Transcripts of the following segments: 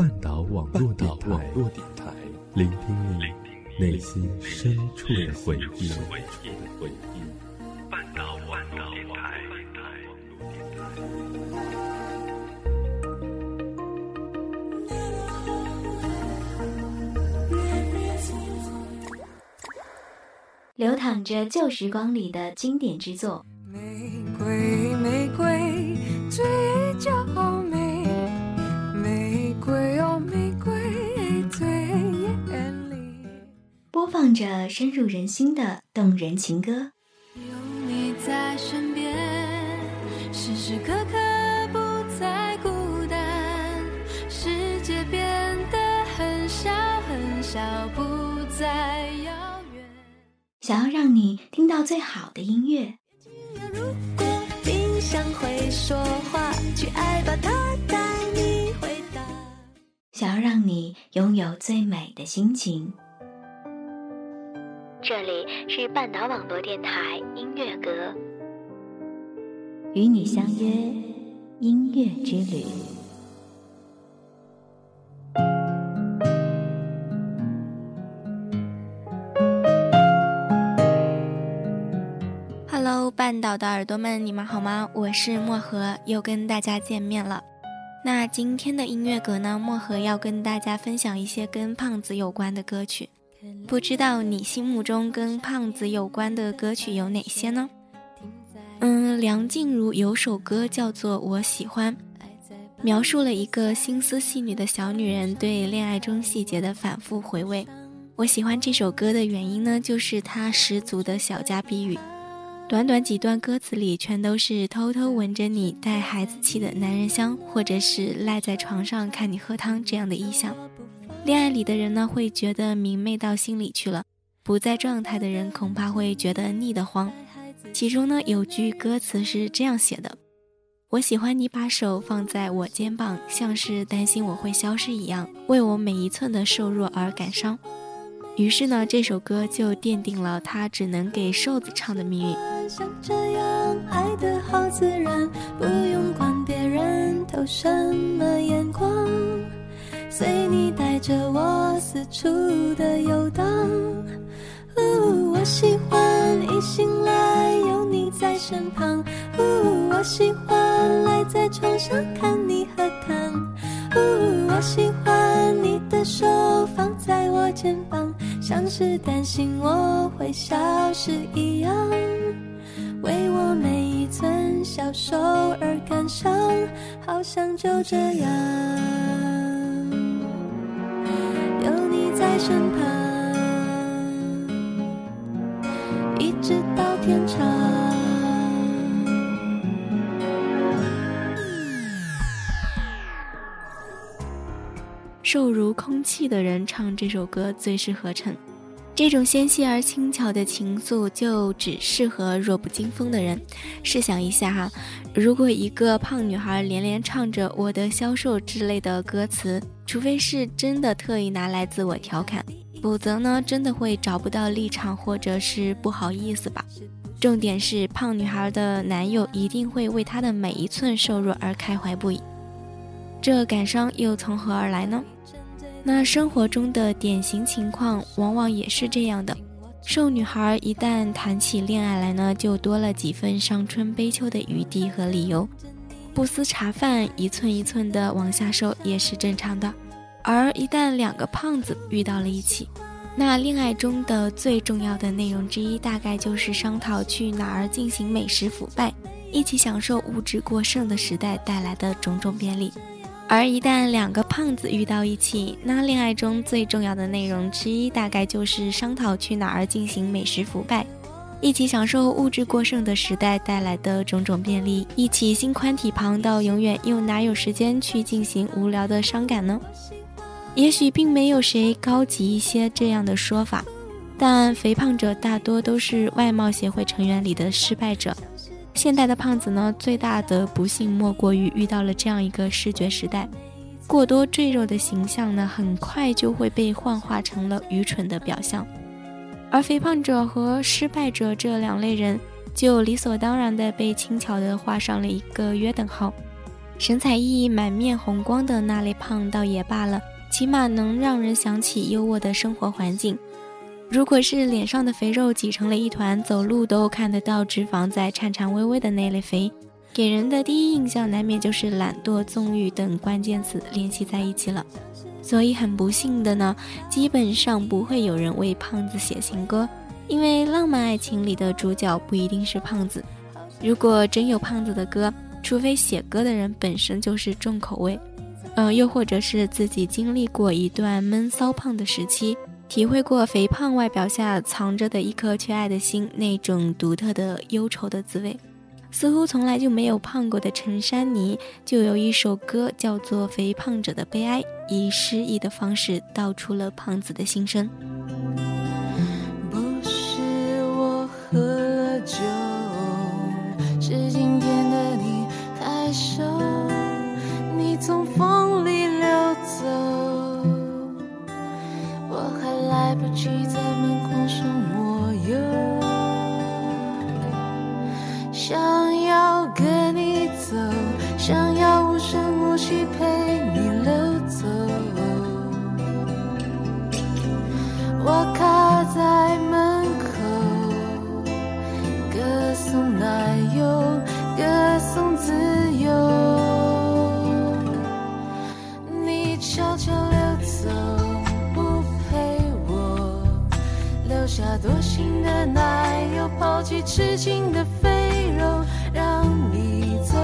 半岛网络电台，聆听你内心深处的回忆。半岛网络电台。流淌着旧时光里的经典之作。玫瑰，玫瑰，放着深入人心的动人情歌。有你在身边，时时刻刻不再孤单。世界变得很小很小，不再遥远。想要让你听到最好的音乐，如果冰箱会说话，去爱吧，它带你回答。想要让你拥有最美的心情。这里是半岛网络电台音乐阁，与你相约音乐之旅。Hello，半岛的耳朵们，你们好吗？我是漠河，又跟大家见面了。那今天的音乐阁呢，漠河要跟大家分享一些跟胖子有关的歌曲。不知道你心目中跟胖子有关的歌曲有哪些呢？嗯，梁静茹有首歌叫做《我喜欢》，描述了一个心思细腻的小女人对恋爱中细节的反复回味。我喜欢这首歌的原因呢，就是它十足的小家碧玉。短短几段歌词里，全都是偷偷闻着你带孩子气的男人香，或者是赖在床上看你喝汤这样的意象。恋爱里的人呢，会觉得明媚到心里去了；不在状态的人，恐怕会觉得腻得慌。其中呢，有句歌词是这样写的：“我喜欢你把手放在我肩膀，像是担心我会消失一样，为我每一寸的瘦弱而感伤。”于是呢，这首歌就奠定了他只能给瘦子唱的命运。像这样爱的好自然，不用管别人投什么眼光，随你带着我四处的游荡。呜，我喜欢一醒来有你在身旁。呜，我喜欢赖在床上看你喝汤。呜，我喜欢你的手放在我肩膀，像是担心我会消失一样。为我每一寸消瘦而感伤，好像就这样在身旁，一直到天长。瘦如空气的人唱这首歌最适合衬。这种纤细而轻巧的情愫，就只适合弱不禁风的人。试想一下哈，如果一个胖女孩连连唱着“我的消瘦”之类的歌词，除非是真的特意拿来自我调侃，否则呢，真的会找不到立场，或者是不好意思吧。重点是，胖女孩的男友一定会为她的每一寸瘦弱而开怀不已。这感伤又从何而来呢？那生活中的典型情况往往也是这样的，瘦女孩一旦谈起恋爱来呢，就多了几分伤春悲秋的余地和理由，不思茶饭，一寸一寸的往下瘦也是正常的。而一旦两个胖子遇到了一起，那恋爱中的最重要的内容之一，大概就是商讨去哪儿进行美食腐败，一起享受物质过剩的时代带来的种种便利。而一旦两个胖子遇到一起，那恋爱中最重要的内容之一，大概就是商讨去哪儿进行美食腐败，一起享受物质过剩的时代带来的种种便利，一起心宽体胖到永远，又哪有时间去进行无聊的伤感呢？也许并没有谁高级一些这样的说法，但肥胖者大多都是外貌协会成员里的失败者。现代的胖子呢，最大的不幸莫过于遇到了这样一个视觉时代，过多赘肉的形象呢，很快就会被幻化成了愚蠢的表象，而肥胖者和失败者这两类人，就理所当然的被轻巧的画上了一个约等号。神采奕奕、满面红光的那类胖倒也罢了，起码能让人想起优渥的生活环境。如果是脸上的肥肉挤成了一团，走路都看得到脂肪在颤颤巍巍的那类肥，给人的第一印象难免就是懒惰、纵欲等关键词联系在一起了。所以很不幸的呢，基本上不会有人为胖子写情歌，因为浪漫爱情里的主角不一定是胖子。如果真有胖子的歌，除非写歌的人本身就是重口味，嗯，又或者是自己经历过一段闷骚胖的时期，体会过肥胖外表下藏着的一颗缺爱的心那种独特的忧愁的滋味。似乎从来就没有胖过的陈珊妮，就有一首歌叫做《肥胖者的悲哀》，以诗意的方式道出了胖子的心声。的奶油，抛弃痴情的肥。让你走，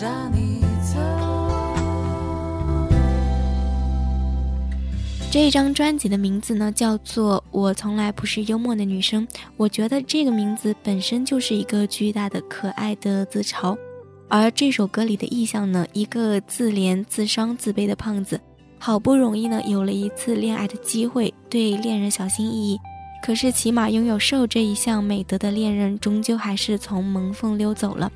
让你走。这张专辑的名字呢，叫做《我从来不是幽默的女生》。我觉得这个名字本身就是一个巨大的可爱的自嘲，而这首歌里的意象呢，一个自怜、自伤、自卑的胖子，好不容易呢有了一次恋爱的机会，对恋人小心翼翼。可是，起码拥有瘦这一项美德的恋人，终究还是从门缝溜走了。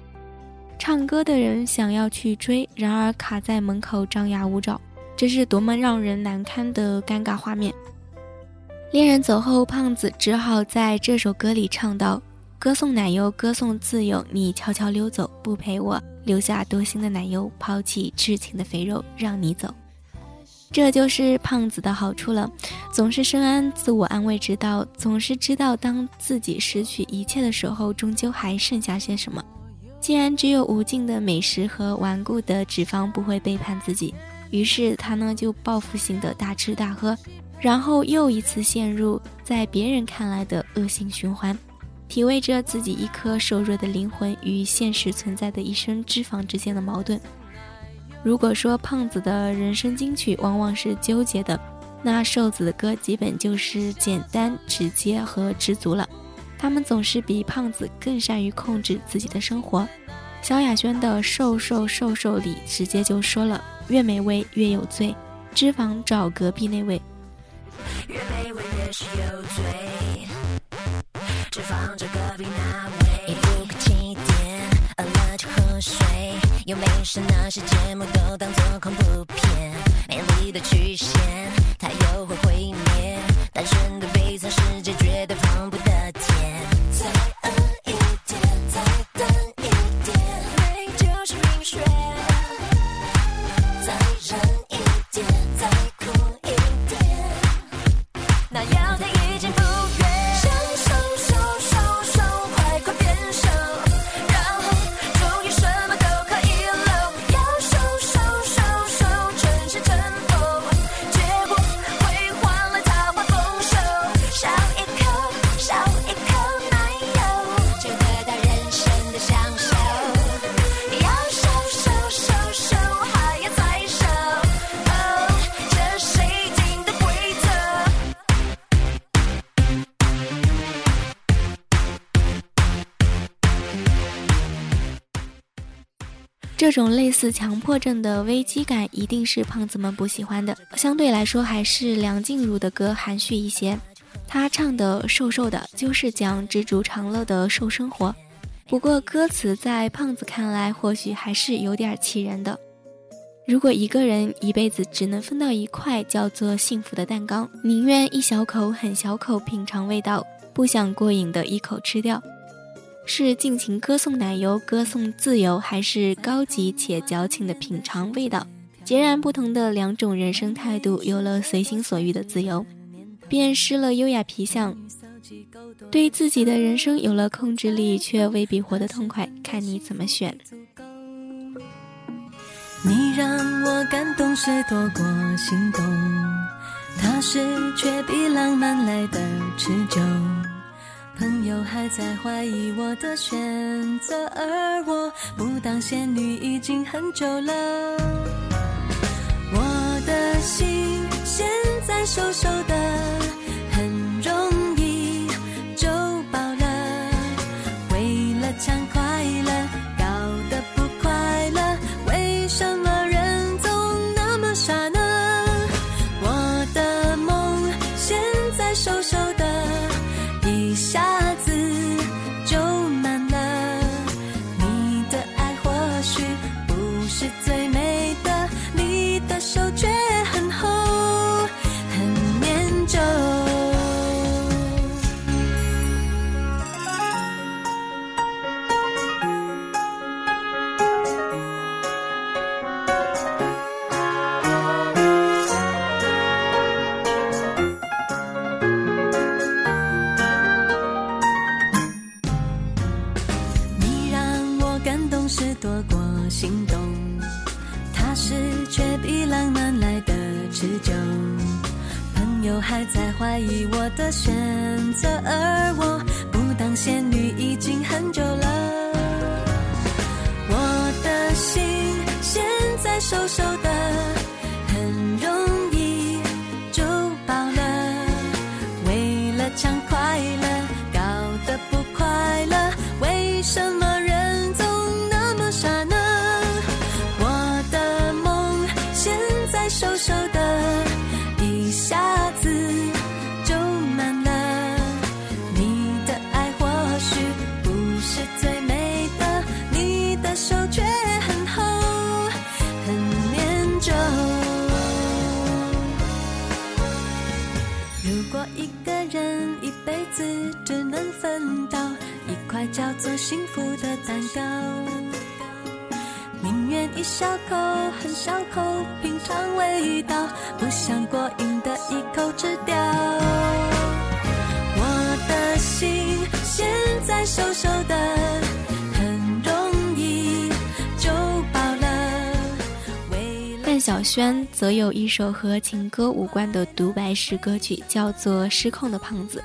唱歌的人想要去追，然而卡在门口张牙舞爪，这是多么让人难堪的尴尬画面。恋人走后，胖子只好在这首歌里唱道：“歌颂奶油，歌颂自由，你悄悄溜走，不陪我，留下多心的奶油，抛弃痴情的肥肉，让你走。”这就是胖子的好处了，总是深谙自我安慰之道，总是知道当自己失去一切的时候，终究还剩下些什么。既然只有无尽的美食和顽固的脂肪不会背叛自己，于是他呢就报复性的大吃大喝，然后又一次陷入在别人看来的恶性循环，体味着自己一颗瘦弱的灵魂与现实存在的一身脂肪之间的矛盾。如果说胖子的人生金曲往往是纠结的，那瘦子的歌基本就是简单、直接和知足了。他们总是比胖子更善于控制自己的生活。萧亚轩的《瘦瘦瘦瘦》里直接就说了：“越美味越有罪，脂肪找隔壁那位。”越美味越是有罪，脂肪找隔壁那位。没事，那些节目都当做恐怖片，美丽的曲线，它又会毁灭，单纯的悲惨世界绝对放不得这种类似强迫症的危机感，一定是胖子们不喜欢的。相对来说，还是梁静茹的歌含蓄一些。她唱的瘦瘦的，就是讲知足常乐的瘦生活。不过歌词在胖子看来，或许还是有点气人的。如果一个人一辈子只能分到一块叫做幸福的蛋糕，宁愿一小口很小口品尝味道，不想过瘾的一口吃掉。是尽情歌颂奶油、歌颂自由，还是高级且矫情的品尝味道？截然不同的两种人生态度，有了随心所欲的自由，便失了优雅皮相。对自己的人生有了控制力，却未必活得痛快，看你怎么选。你让我感动是多过心动，踏实却比浪漫来的持久。朋友还在怀疑我的选择，而我不当仙女已经很久了。我的心现在瘦瘦的，子只能分到一块叫做幸福的蛋糕，宁愿一小口很小口品尝味道，不想过瘾的一口吃掉。我的心现在瘦瘦的，很容易就饱了。为了范晓萱则有一首和情歌无关的独白式歌曲，叫做《失控的胖子》，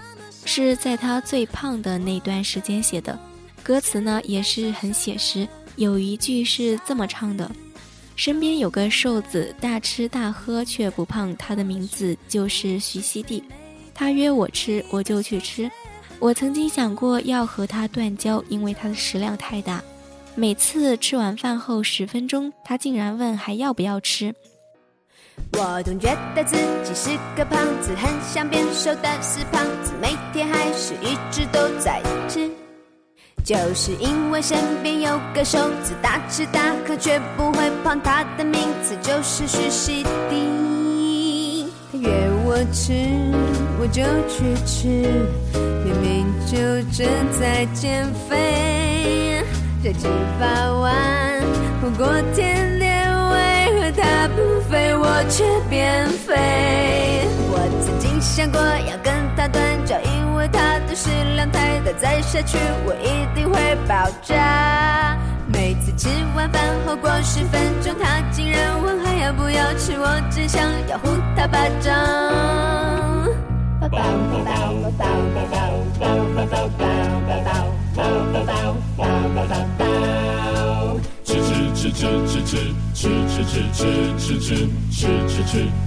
是在他最胖的那段时间写的。歌词呢也是很写实，有一句是这么唱的：“身边有个瘦子，大吃大喝却不胖，他的名字就是徐熙娣。他约我吃，我就去吃。我曾经想过要和他断交，因为他的食量太大。”每次吃完饭后十分钟，他竟然问还要不要吃。我总觉得自己是个胖子，很想变瘦，但是胖子每天还是一直都在吃。就是因为身边有个瘦子，大吃大喝却不会胖，他的名字就是徐熙娣。他约我吃，我就去吃，明明就正在减肥，这几百万，不过天我却变肥？我曾经想过要跟他断交，因为他的食量太大，再下去我一定会爆炸。每次吃完饭后过十分钟，他竟然问还要不要吃，我只想要呼他巴掌。吃吃吃吃吃吃吃吃吃吃吃吃吃吃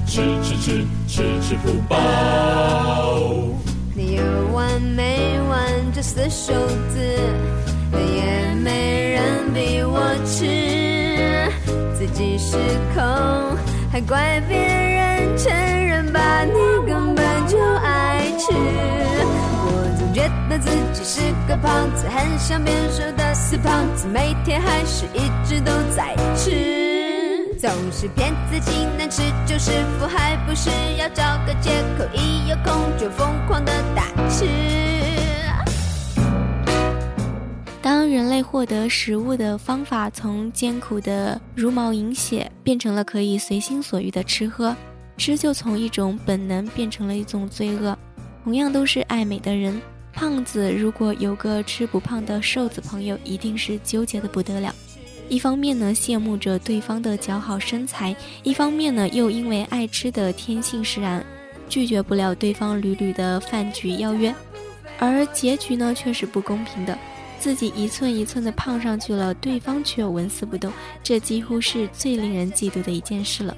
吃吃吃吃吃不饱。你有完没完这死瘦子，也没人逼我吃，自己失控还怪别人承认吧，你根本就爱吃。我总觉得自己是个胖子，很想变瘦的死胖子，每天还是一直都在，总是骗自己难吃就是福，还不是要找个借口，一有空就疯狂的大吃。人类获得食物的方法从艰苦的茹毛饮血变成了可以随心所欲的吃喝，吃就从一种本能变成了一种罪恶。同样都是爱美的人，胖子如果有个吃不胖的瘦子朋友，一定是纠结的不得了。一方面呢羡慕着对方的姣好身材，一方面呢又因为爱吃的天性使然，拒绝不了对方屡屡的饭局邀约，而结局呢却是不公平的。自己一寸一寸的胖上去了，对方却纹丝不动，这几乎是最令人嫉妒的一件事了。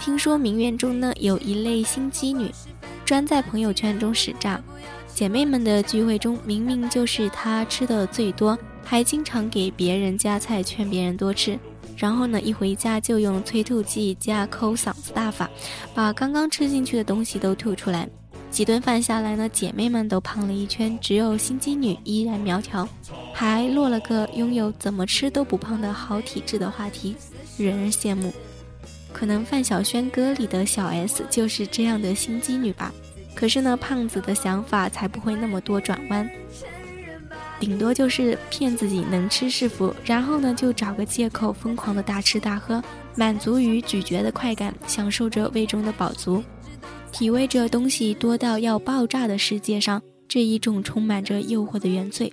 听说名媛中呢有一类心机女，专在朋友圈中使诈。姐妹们的聚会中，明明就是她吃的最多，还经常给别人夹菜，劝别人多吃。然后呢，一回家就用催吐剂加抠嗓子大法，把刚刚吃进去的东西都吐出来。几顿饭下来呢，姐妹们都胖了一圈，只有心机女依然苗条，还落了个拥有怎么吃都不胖的好体质的话题，惹人羡慕。可能范晓萱歌里的小 S 就是这样的心机女吧。可是呢，胖子的想法才不会那么多转弯，顶多就是骗自己能吃是福，然后呢就找个借口疯狂的大吃大喝，满足于咀嚼的快感，享受着胃中的饱足。体味着东西多到要爆炸的世界上，这一种充满着诱惑的原罪。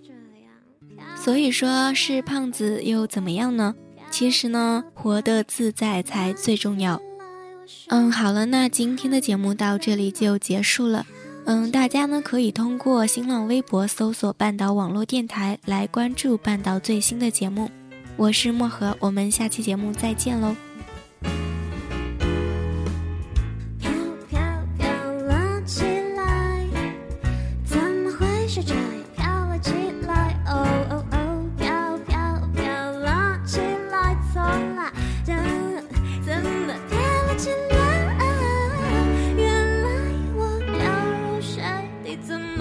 所以说是胖子又怎么样呢？其实呢，活得自在才最重要。嗯，好了，那今天的节目到这里就结束了。嗯，大家呢可以通过新浪微博搜索“半岛网络电台”来关注半岛最新的节目。我是漠河，我们下期节目再见喽。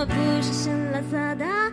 不是深蓝色的。